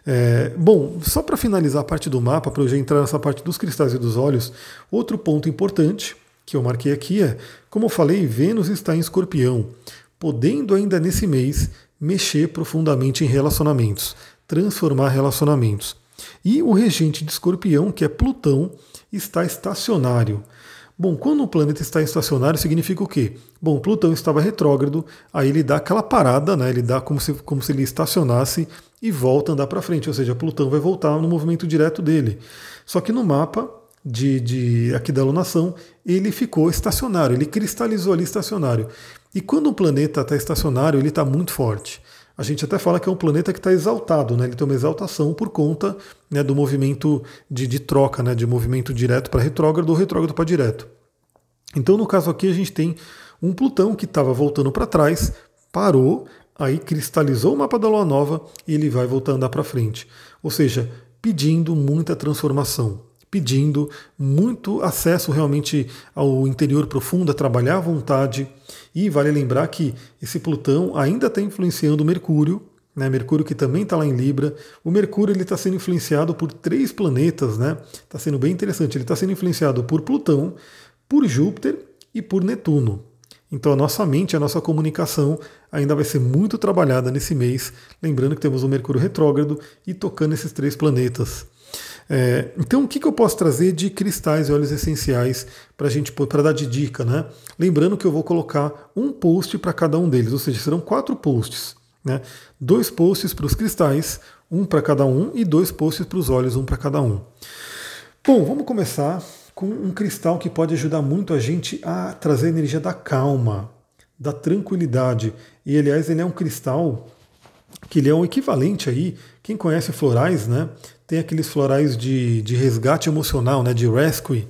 É, bom, só para finalizar a parte do mapa, para eu já entrar nessa parte dos cristais e dos óleos, outro ponto importante que eu marquei aqui é, como eu falei, Vênus está em escorpião podendo ainda nesse mês mexer profundamente em relacionamentos, transformar relacionamentos. E o regente de escorpião, que é Plutão, está estacionário. Bom, quando o planeta está estacionário, significa o quê? Bom, Plutão estava retrógrado, aí ele dá aquela parada, né? ele dá como se, como se ele estacionasse e volta a andar para frente, ou seja, Plutão vai voltar no movimento direto dele. Só que no mapa de, de aqui da alunação, ele ficou estacionário, ele cristalizou ali estacionário. E quando um planeta está estacionário, ele está muito forte. A gente até fala que é um planeta que está exaltado, né? ele tem uma exaltação por conta né, do movimento de, de troca, né, de movimento direto para retrógrado ou retrógrado para direto. Então, no caso aqui, a gente tem um Plutão que estava voltando para trás, parou, aí cristalizou o mapa da Lua Nova e ele vai voltar a andar para frente. Ou seja, pedindo muita transformação pedindo muito acesso realmente ao interior profundo, a trabalhar à vontade. E vale lembrar que esse Plutão ainda está influenciando Mercúrio, né? Mercúrio que também está lá em Libra. O Mercúrio ele está sendo influenciado por três planetas, né? Está sendo bem interessante. Ele está sendo influenciado por Plutão, por Júpiter e por Netuno. Então a nossa mente, a nossa comunicação ainda vai ser muito trabalhada nesse mês. Lembrando que temos o Mercúrio retrógrado e tocando esses três planetas. É, então, o que, que, eu posso trazer de cristais e óleos essenciais para gente para dar de dica, né? Lembrando que eu vou colocar um post para cada um deles, ou seja, serão quatro posts. Né? Dois posts para os cristais, um para cada um, e dois posts para os olhos, um para cada um. Bom, vamos começar com um cristal que pode ajudar muito a gente a trazer a energia da calma, da tranquilidade. E aliás, ele é um cristal que ele é um equivalente aí. Quem conhece florais, né? Tem aqueles florais de, de resgate emocional, né? De rescue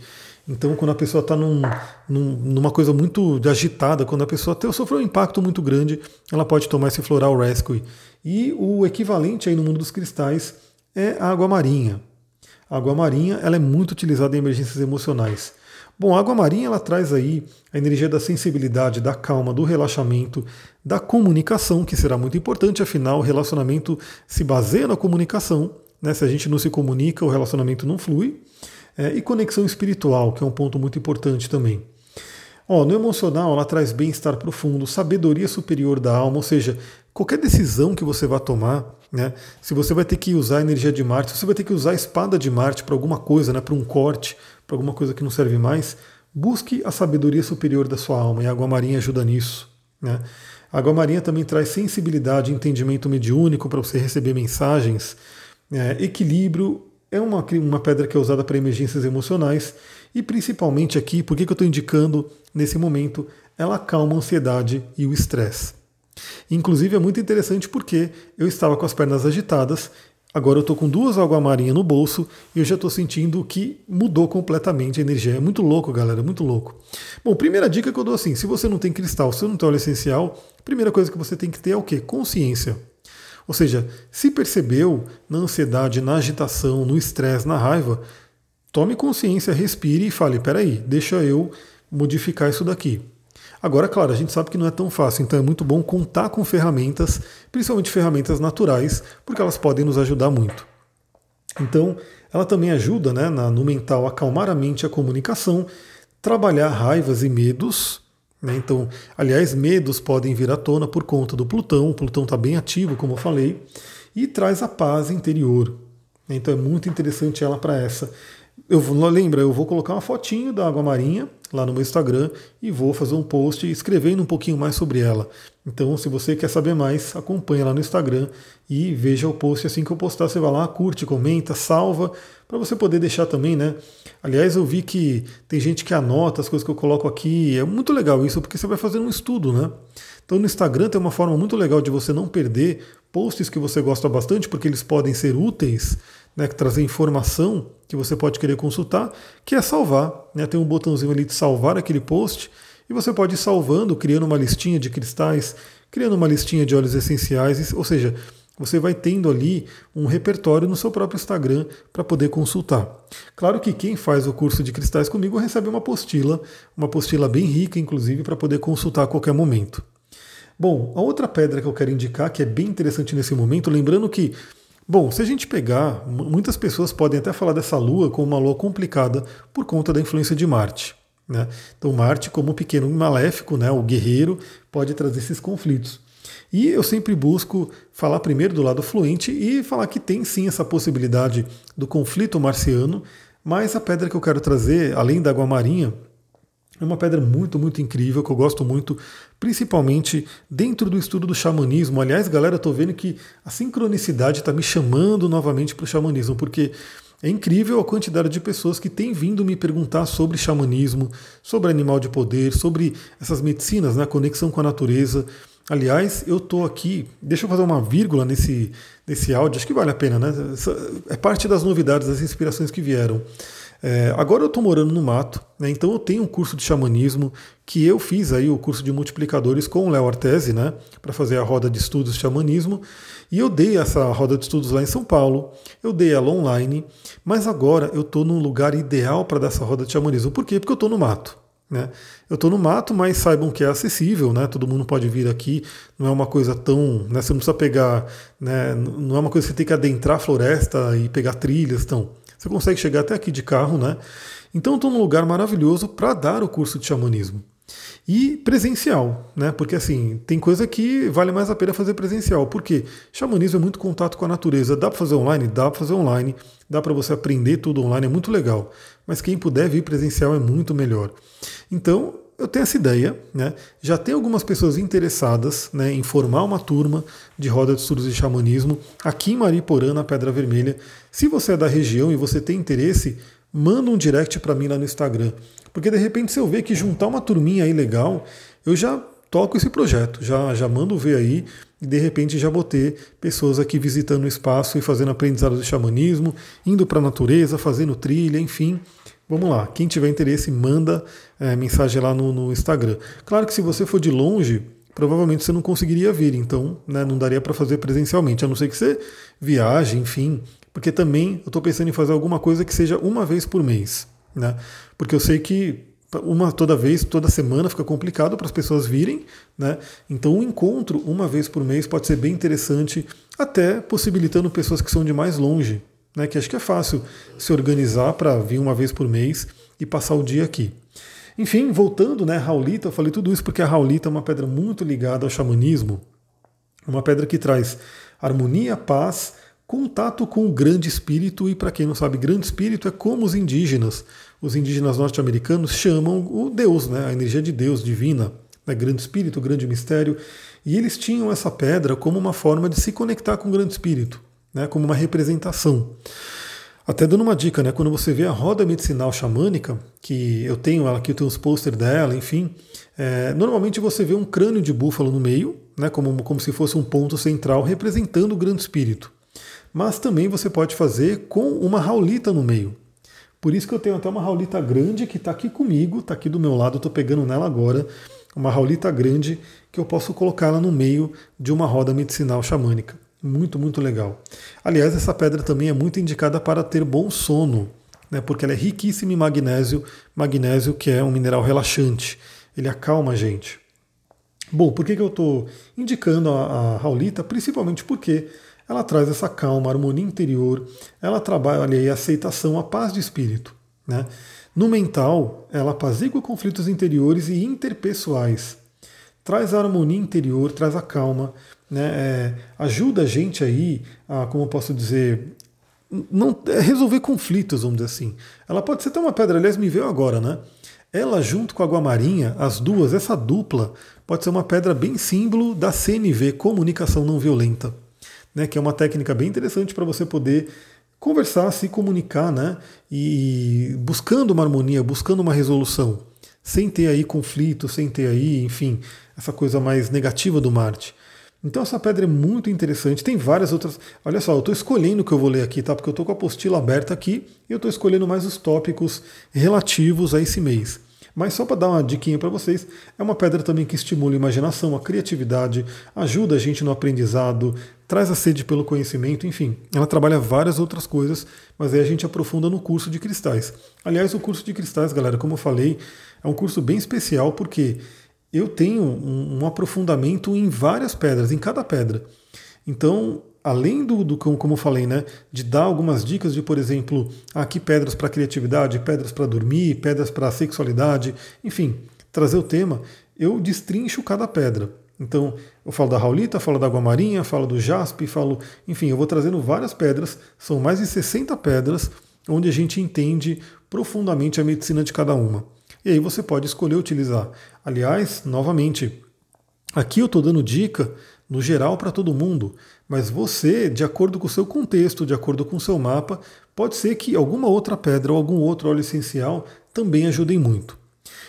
então, quando a pessoa está num, num, numa coisa muito agitada, quando a pessoa até sofreu um impacto muito grande, ela pode tomar esse floral rescue. E o equivalente aí no mundo dos cristais é a água marinha. A água marinha ela é muito utilizada em emergências emocionais. Bom, a água marinha ela traz aí a energia da sensibilidade, da calma, do relaxamento, da comunicação, que será muito importante, afinal, o relacionamento se baseia na comunicação. Né? Se a gente não se comunica, o relacionamento não flui. É, e conexão espiritual, que é um ponto muito importante também. Ó, no emocional, ela traz bem-estar profundo, sabedoria superior da alma, ou seja, qualquer decisão que você vá tomar, né, se você vai ter que usar a energia de Marte, se você vai ter que usar a espada de Marte para alguma coisa, né, para um corte, para alguma coisa que não serve mais, busque a sabedoria superior da sua alma, e a água marinha ajuda nisso. Né? A água marinha também traz sensibilidade, entendimento mediúnico para você receber mensagens, é, equilíbrio é uma, uma pedra que é usada para emergências emocionais e principalmente aqui, por que, que eu estou indicando nesse momento, ela acalma a ansiedade e o estresse. Inclusive é muito interessante porque eu estava com as pernas agitadas, agora eu estou com duas marinha no bolso e eu já estou sentindo que mudou completamente a energia. É muito louco, galera, muito louco. Bom, primeira dica que eu dou assim: se você não tem cristal, se você não tem óleo essencial, primeira coisa que você tem que ter é o quê? Consciência. Ou seja, se percebeu na ansiedade, na agitação, no estresse, na raiva, tome consciência, respire e fale: peraí, deixa eu modificar isso daqui. Agora, claro, a gente sabe que não é tão fácil, então é muito bom contar com ferramentas, principalmente ferramentas naturais, porque elas podem nos ajudar muito. Então, ela também ajuda né, no mental a acalmar a mente, a comunicação, trabalhar raivas e medos, né? Então, aliás, medos podem vir à tona por conta do Plutão. O Plutão está bem ativo, como eu falei, e traz a paz interior. Então é muito interessante ela para essa. Eu lembra, eu vou colocar uma fotinho da água marinha lá no meu Instagram e vou fazer um post escrevendo um pouquinho mais sobre ela. Então, se você quer saber mais, acompanha lá no Instagram e veja o post assim que eu postar. Você vai lá, curte, comenta, salva, para você poder deixar também, né? Aliás, eu vi que tem gente que anota as coisas que eu coloco aqui. É muito legal isso, porque você vai fazendo um estudo, né? Então no Instagram tem uma forma muito legal de você não perder posts que você gosta bastante, porque eles podem ser úteis, né, trazer informação que você pode querer consultar, que é salvar. Né? Tem um botãozinho ali de salvar aquele post e você pode ir salvando, criando uma listinha de cristais, criando uma listinha de óleos essenciais, ou seja, você vai tendo ali um repertório no seu próprio Instagram para poder consultar. Claro que quem faz o curso de cristais comigo recebe uma apostila, uma apostila bem rica, inclusive, para poder consultar a qualquer momento. Bom, a outra pedra que eu quero indicar, que é bem interessante nesse momento, lembrando que, bom, se a gente pegar, muitas pessoas podem até falar dessa lua como uma lua complicada por conta da influência de Marte. Né? Então, Marte, como pequeno maléfico, né, o guerreiro, pode trazer esses conflitos. E eu sempre busco falar primeiro do lado fluente e falar que tem sim essa possibilidade do conflito marciano, mas a pedra que eu quero trazer, além da água marinha, é uma pedra muito, muito incrível, que eu gosto muito, principalmente dentro do estudo do xamanismo. Aliás, galera, estou vendo que a sincronicidade está me chamando novamente para o xamanismo, porque é incrível a quantidade de pessoas que têm vindo me perguntar sobre xamanismo, sobre animal de poder, sobre essas medicinas, né, conexão com a natureza. Aliás, eu estou aqui, deixa eu fazer uma vírgula nesse, nesse áudio, acho que vale a pena, né? É parte das novidades, das inspirações que vieram. É, agora eu estou morando no mato, né, então eu tenho um curso de xamanismo que eu fiz aí o curso de multiplicadores com o Léo Artese, né, para fazer a roda de estudos de xamanismo, e eu dei essa roda de estudos lá em São Paulo, eu dei ela online, mas agora eu estou num lugar ideal para dar essa roda de xamanismo. Por quê? Porque eu estou no mato. Né? Eu estou no mato, mas saibam que é acessível, né? todo mundo pode vir aqui, não é uma coisa tão. Né? Você não precisa pegar, né? não é uma coisa que você tem que adentrar a floresta e pegar trilhas. Então, você consegue chegar até aqui de carro, né? Então, estou num lugar maravilhoso para dar o curso de xamanismo. E presencial, né? Porque assim, tem coisa que vale mais a pena fazer presencial. Porque xamanismo é muito contato com a natureza. Dá para fazer online? Dá para fazer online. Dá para você aprender tudo online, é muito legal. Mas quem puder vir presencial é muito melhor. Então, eu tenho essa ideia, né? Já tem algumas pessoas interessadas né, em formar uma turma de roda de estudos de xamanismo aqui em Mariporã, na Pedra Vermelha. Se você é da região e você tem interesse, manda um direct para mim lá no Instagram. Porque de repente, se eu ver que juntar uma turminha aí legal, eu já toco esse projeto, já, já mando ver aí e de repente já vou ter pessoas aqui visitando o espaço e fazendo aprendizado de xamanismo, indo para a natureza, fazendo trilha, enfim. Vamos lá, quem tiver interesse, manda é, mensagem lá no, no, Instagram. Claro que se você for de longe, provavelmente você não conseguiria vir, então né, não daria para fazer presencialmente, a não ser que você viaje, enfim, porque também eu estou pensando em fazer alguma coisa que seja uma vez por mês. Né? Porque eu sei que uma toda vez, toda semana fica complicado para as pessoas virem, né? Então um encontro uma vez por mês pode ser bem interessante, até possibilitando pessoas que são de mais longe, né? Que acho que é fácil se organizar para vir uma vez por mês e passar o dia aqui. Enfim, voltando, né, Raulita, eu falei tudo isso porque a Raulita é uma pedra muito ligada ao xamanismo, uma pedra que traz harmonia, paz, contato com o grande espírito, e para quem não sabe, grande espírito é como os indígenas, os indígenas norte-americanos chamam o Deus, né, a energia de Deus divina, né, grande espírito, grande mistério, e eles tinham essa pedra como uma forma de se conectar com o grande espírito, né, como uma representação. Até dando uma dica, né, quando você vê a roda medicinal xamânica, que eu tenho ela aqui, eu tenho os pôster dela, enfim, é, normalmente você vê um crânio de búfalo no meio, né, como, como se fosse um ponto central representando o grande espírito mas também você pode fazer com uma raulita no meio. Por isso que eu tenho até uma raulita grande que está aqui comigo, está aqui do meu lado, estou pegando nela agora, uma raulita grande que eu posso colocá-la no meio de uma roda medicinal xamânica. Muito, muito legal. Aliás, essa pedra também é muito indicada para ter bom sono, né, porque ela é riquíssima em magnésio, magnésio que é um mineral relaxante. Ele acalma a gente. Bom, por que, que eu estou indicando a, a raulita? Principalmente porque ela traz essa calma, harmonia interior, ela trabalha aí a aceitação, a paz de espírito. Né? No mental, ela apazigua conflitos interiores e interpessoais, traz a harmonia interior, traz a calma, né? É, ajuda a gente aí a, como eu posso dizer, não é, resolver conflitos, vamos dizer assim. Ela pode ser até uma pedra, aliás, me veio agora, né? Ela junto com a água marinha, as duas, essa dupla, pode ser uma pedra bem símbolo da CNV, Comunicação Não Violenta né, que é uma técnica bem interessante para você poder conversar, se comunicar, né, e buscando uma harmonia, buscando uma resolução, sem ter aí conflito, sem ter aí, enfim, essa coisa mais negativa do Marte. Então essa pedra é muito interessante. Tem várias outras. Olha só, eu estou escolhendo o que eu vou ler aqui, tá? Porque eu estou com a apostila aberta aqui e eu estou escolhendo mais os tópicos relativos a esse mês. Mas só para dar uma diquinha para vocês, é uma pedra também que estimula a imaginação, a criatividade, ajuda a gente no aprendizado, traz a sede pelo conhecimento, enfim, ela trabalha várias outras coisas, mas aí a gente aprofunda no curso de cristais. Aliás, o curso de cristais, galera, como eu falei, é um curso bem especial porque eu tenho um, um aprofundamento em várias pedras, em cada pedra. Então, além do, do, como eu falei, né, de dar algumas dicas de, por exemplo, aqui pedras para criatividade, pedras para dormir, pedras para sexualidade, enfim, trazer o tema, eu destrincho cada pedra. Então, eu falo da raulita, falo da água marinha, falo do jaspe, falo, enfim, eu vou trazendo várias pedras, são mais de 60 pedras, onde a gente entende profundamente a medicina de cada uma. E aí você pode escolher utilizar. Aliás, novamente, aqui eu estou dando dica no geral para todo mundo, mas você, de acordo com o seu contexto, de acordo com o seu mapa, pode ser que alguma outra pedra ou algum outro óleo essencial também ajudem muito.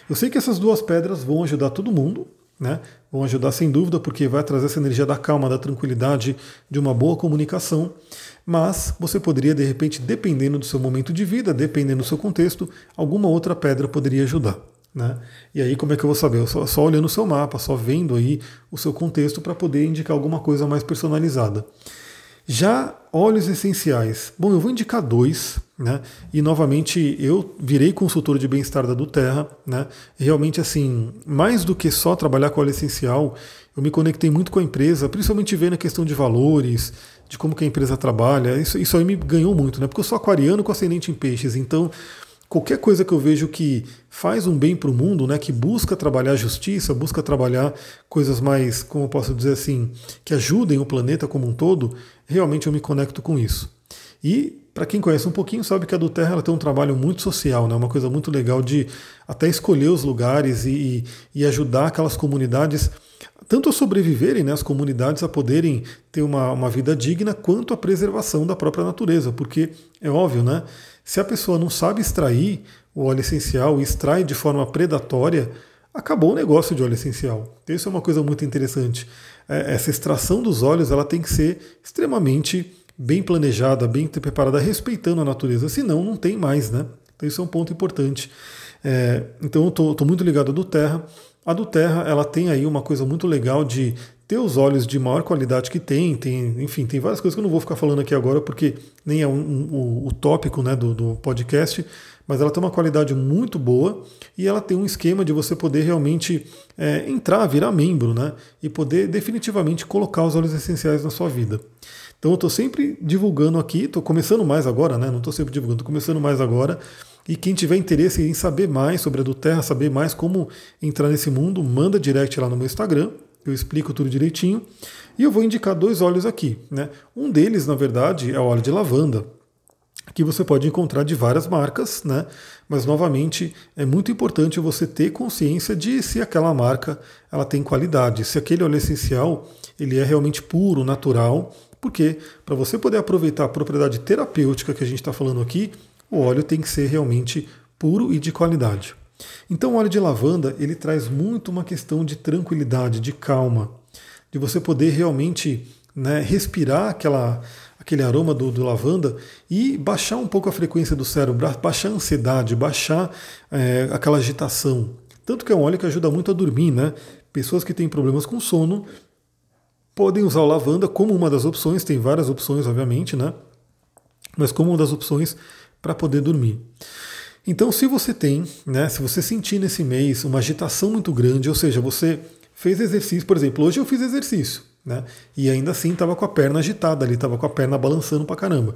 Eu sei que essas duas pedras vão ajudar todo mundo, né? Vão ajudar sem dúvida, porque vai trazer essa energia da calma, da tranquilidade, de uma boa comunicação. Mas você poderia, de repente, dependendo do seu momento de vida, dependendo do seu contexto, alguma outra pedra poderia ajudar. Né? E aí como é que eu vou saber? Só, só olhando o seu mapa, só vendo aí o seu contexto para poder indicar alguma coisa mais personalizada. Já óleos essenciais. Bom, eu vou indicar dois. Né? E novamente eu virei consultor de bem-estar da do Terra, né? Realmente assim, mais do que só trabalhar com óleo essencial, eu me conectei muito com a empresa, principalmente vendo a questão de valores, de como que a empresa trabalha. Isso, isso aí me ganhou muito, né? Porque eu sou aquariano com ascendente em peixes, então qualquer coisa que eu vejo que faz um bem para o mundo, né, que busca trabalhar justiça, busca trabalhar coisas mais, como eu posso dizer assim, que ajudem o planeta como um todo, realmente eu me conecto com isso. E para quem conhece um pouquinho, sabe que a do Terra ela tem um trabalho muito social, né? uma coisa muito legal de até escolher os lugares e, e ajudar aquelas comunidades tanto a sobreviverem, né, as comunidades a poderem ter uma, uma vida digna, quanto a preservação da própria natureza, porque é óbvio, né? Se a pessoa não sabe extrair o óleo essencial e extrai de forma predatória, acabou o negócio de óleo essencial. Isso é uma coisa muito interessante. É, essa extração dos óleos ela tem que ser extremamente bem planejada, bem preparada, respeitando a natureza, senão não tem mais, né? Então isso é um ponto importante. É, então eu estou muito ligado à do Terra. A do Terra ela tem aí uma coisa muito legal de ter os óleos de maior qualidade que tem, tem, enfim, tem várias coisas que eu não vou ficar falando aqui agora porque nem é um, um, o tópico né, do, do podcast, mas ela tem uma qualidade muito boa e ela tem um esquema de você poder realmente é, entrar, virar membro, né? E poder definitivamente colocar os óleos essenciais na sua vida. Então eu estou sempre divulgando aqui, estou começando mais agora, né? Não estou sempre divulgando, estou começando mais agora. E quem tiver interesse em saber mais sobre a do Terra, saber mais como entrar nesse mundo, manda direct lá no meu Instagram, eu explico tudo direitinho. E eu vou indicar dois óleos aqui. Né? Um deles, na verdade, é o óleo de lavanda, que você pode encontrar de várias marcas, né? Mas novamente é muito importante você ter consciência de se aquela marca ela tem qualidade, se aquele óleo essencial ele é realmente puro, natural porque para você poder aproveitar a propriedade terapêutica que a gente está falando aqui, o óleo tem que ser realmente puro e de qualidade. Então o óleo de lavanda ele traz muito uma questão de tranquilidade, de calma, de você poder realmente né, respirar aquela, aquele aroma do, do, lavanda e baixar um pouco a frequência do cérebro, baixar a ansiedade, baixar é, aquela agitação. Tanto que é um óleo que ajuda muito a dormir, né? Pessoas que têm problemas com sono podem usar o lavanda como uma das opções, tem várias opções, obviamente, né? Mas como uma das opções para poder dormir. Então, se você tem, né, se você sentir nesse mês uma agitação muito grande, ou seja, você fez exercício, por exemplo, hoje eu fiz exercício, né, e ainda assim estava com a perna agitada ali, estava com a perna balançando para caramba.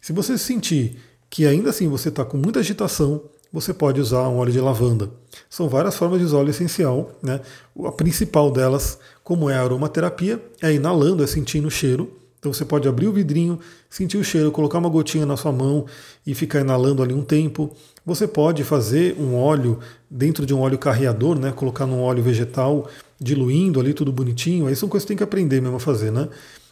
Se você sentir que ainda assim você está com muita agitação, você pode usar um óleo de lavanda. São várias formas de usar óleo essencial. Né? A principal delas, como é a aromaterapia, é inalando, é sentindo o cheiro. Então você pode abrir o vidrinho, sentir o cheiro, colocar uma gotinha na sua mão e ficar inalando ali um tempo. Você pode fazer um óleo dentro de um óleo carreador, né? colocar num óleo vegetal, diluindo ali tudo bonitinho. Aí são coisas que tem que aprender mesmo a fazer. Né?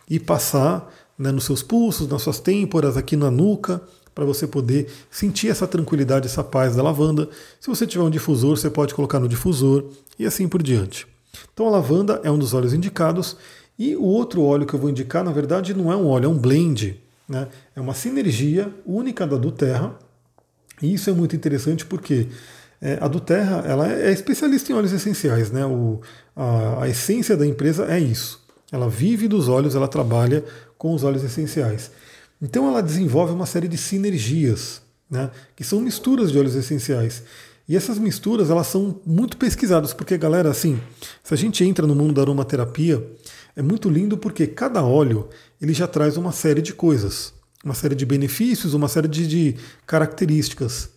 E passar né, nos seus pulsos, nas suas têmporas, aqui na nuca, para você poder sentir essa tranquilidade, essa paz da lavanda. Se você tiver um difusor, você pode colocar no difusor e assim por diante. Então a lavanda é um dos óleos indicados e o outro óleo que eu vou indicar, na verdade, não é um óleo, é um blend. Né? É uma sinergia única da do Terra. E isso é muito interessante porque é, a do Terra ela é especialista em óleos essenciais. Né? O, a, a essência da empresa é isso. Ela vive dos óleos, ela trabalha com os óleos essenciais. Então ela desenvolve uma série de sinergias, né, que são misturas de óleos essenciais. E essas misturas elas são muito pesquisadas, porque, galera, assim, se a gente entra no mundo da aromaterapia, é muito lindo porque cada óleo ele já traz uma série de coisas, uma série de benefícios, uma série de, de características.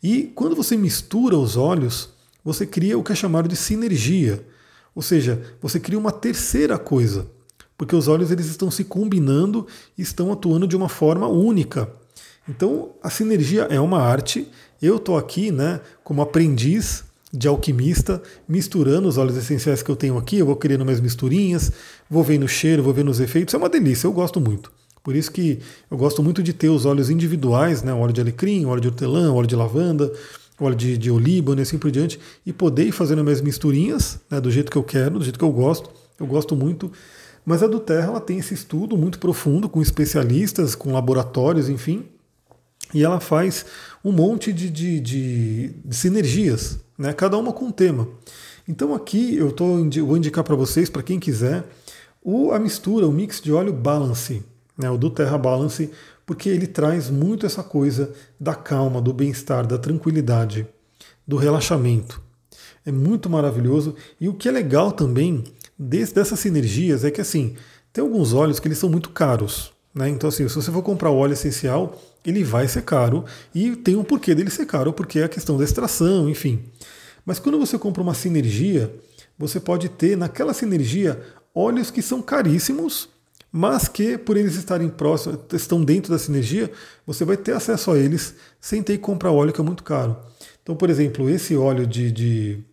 E quando você mistura os óleos, você cria o que é chamado de sinergia, ou seja, você cria uma terceira coisa porque os olhos eles estão se combinando e estão atuando de uma forma única. Então, a sinergia é uma arte. Eu estou aqui, né, como aprendiz de alquimista, misturando os óleos essenciais que eu tenho aqui. Eu vou criando mais misturinhas, vou vendo o cheiro, vou vendo os efeitos. É uma delícia, eu gosto muito. Por isso que eu gosto muito de ter os óleos individuais, né, óleo de alecrim, óleo de hortelã, óleo de lavanda, óleo de, de olíbano e assim por diante, e poder ir fazendo minhas misturinhas né, do jeito que eu quero, do jeito que eu gosto. Eu gosto muito. Mas a do Terra ela tem esse estudo muito profundo com especialistas, com laboratórios, enfim, e ela faz um monte de, de, de, de sinergias, né? cada uma com um tema. Então aqui eu tô, vou indicar para vocês, para quem quiser, o, a mistura, o mix de óleo Balance, né? o do Terra Balance, porque ele traz muito essa coisa da calma, do bem-estar, da tranquilidade, do relaxamento. É muito maravilhoso. E o que é legal também dessas sinergias é que assim, tem alguns óleos que eles são muito caros. Né? Então, assim, se você for comprar o óleo essencial, ele vai ser caro e tem um porquê dele ser caro, porque é a questão da extração, enfim. Mas quando você compra uma sinergia, você pode ter naquela sinergia óleos que são caríssimos, mas que por eles estarem próximos, estão dentro da sinergia, você vai ter acesso a eles sem ter que comprar óleo que é muito caro. Então, por exemplo, esse óleo de, de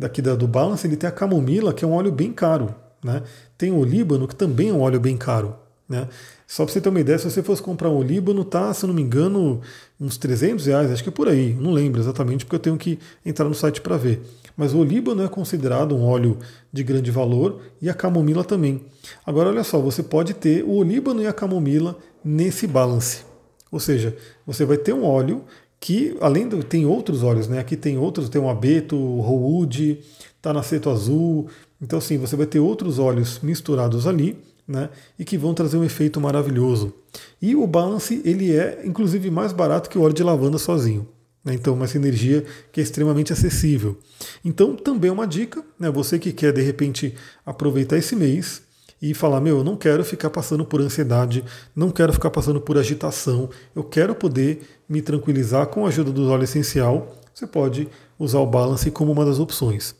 daqui da, do Balance, ele tem a camomila, que é um óleo bem caro. Né? Tem o Líbano, que também é um óleo bem caro. Né? Só para você ter uma ideia, se você fosse comprar um Líbano, tá, se não me engano, uns 300 reais, acho que é por aí, não lembro exatamente, porque eu tenho que entrar no site para ver. Mas o Líbano é considerado um óleo de grande valor e a camomila também. Agora, olha só, você pode ter o olíbano e a camomila nesse balance. Ou seja, você vai ter um óleo que, além do. tem outros óleos, né? Aqui tem outros, tem um abeto, o rowood, tá na seto azul. Então, assim, você vai ter outros óleos misturados ali, né? E que vão trazer um efeito maravilhoso. E o balance, ele é, inclusive, mais barato que o óleo de lavanda sozinho. Né? Então, uma sinergia que é extremamente acessível. Então, também é uma dica, né? você que quer de repente aproveitar esse mês e falar: meu, eu não quero ficar passando por ansiedade, não quero ficar passando por agitação, eu quero poder me tranquilizar com a ajuda do óleo essencial. Você pode usar o Balance como uma das opções.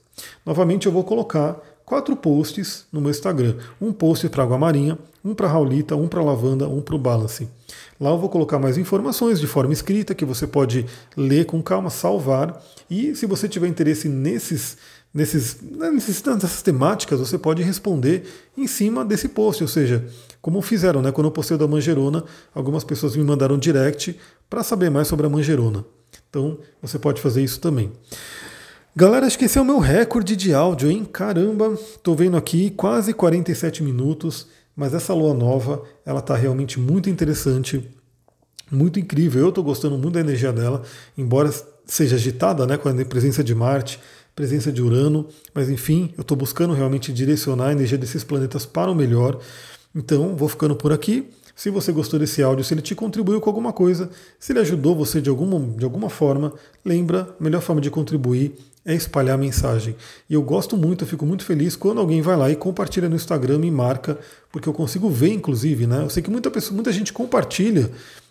Novamente, eu vou colocar quatro posts no meu Instagram: um post para água marinha, um para Raulita, um para lavanda, um para o Balance. Lá eu vou colocar mais informações de forma escrita que você pode ler com calma, salvar. E se você tiver interesse nesses, nesses, nesses, nessas temáticas, você pode responder em cima desse post. Ou seja, como fizeram, né? Quando eu postei da manjerona, algumas pessoas me mandaram direct para saber mais sobre a manjerona. Então você pode fazer isso também. Galera, acho que esse é o meu recorde de áudio, hein? Caramba, tô vendo aqui quase 47 minutos. Mas essa lua nova, ela está realmente muito interessante, muito incrível. Eu estou gostando muito da energia dela, embora seja agitada, né, com a presença de Marte, presença de Urano, mas enfim, eu estou buscando realmente direcionar a energia desses planetas para o melhor. Então, vou ficando por aqui. Se você gostou desse áudio, se ele te contribuiu com alguma coisa, se ele ajudou você de alguma, de alguma forma, lembra, a melhor forma de contribuir é espalhar a mensagem. E eu gosto muito, eu fico muito feliz quando alguém vai lá e compartilha no Instagram e marca, porque eu consigo ver, inclusive, né? Eu sei que muita, pessoa, muita gente compartilha,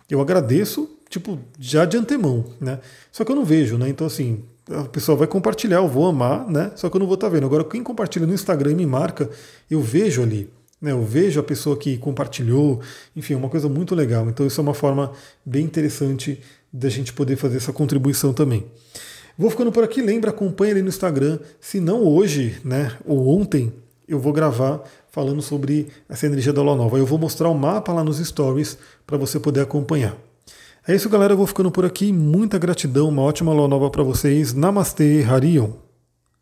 eu agradeço, tipo, já de antemão, né? Só que eu não vejo, né? Então, assim, a pessoa vai compartilhar, eu vou amar, né? Só que eu não vou estar tá vendo. Agora, quem compartilha no Instagram e me marca, eu vejo ali. Né, eu vejo a pessoa que compartilhou, enfim, é uma coisa muito legal. Então, isso é uma forma bem interessante da gente poder fazer essa contribuição também. Vou ficando por aqui, lembra, acompanha ali no Instagram. Se não hoje, né, ou ontem, eu vou gravar falando sobre essa energia da lua nova. Eu vou mostrar o mapa lá nos stories para você poder acompanhar. É isso, galera. Eu vou ficando por aqui. Muita gratidão, uma ótima lua nova para vocês. Namastê, Harion.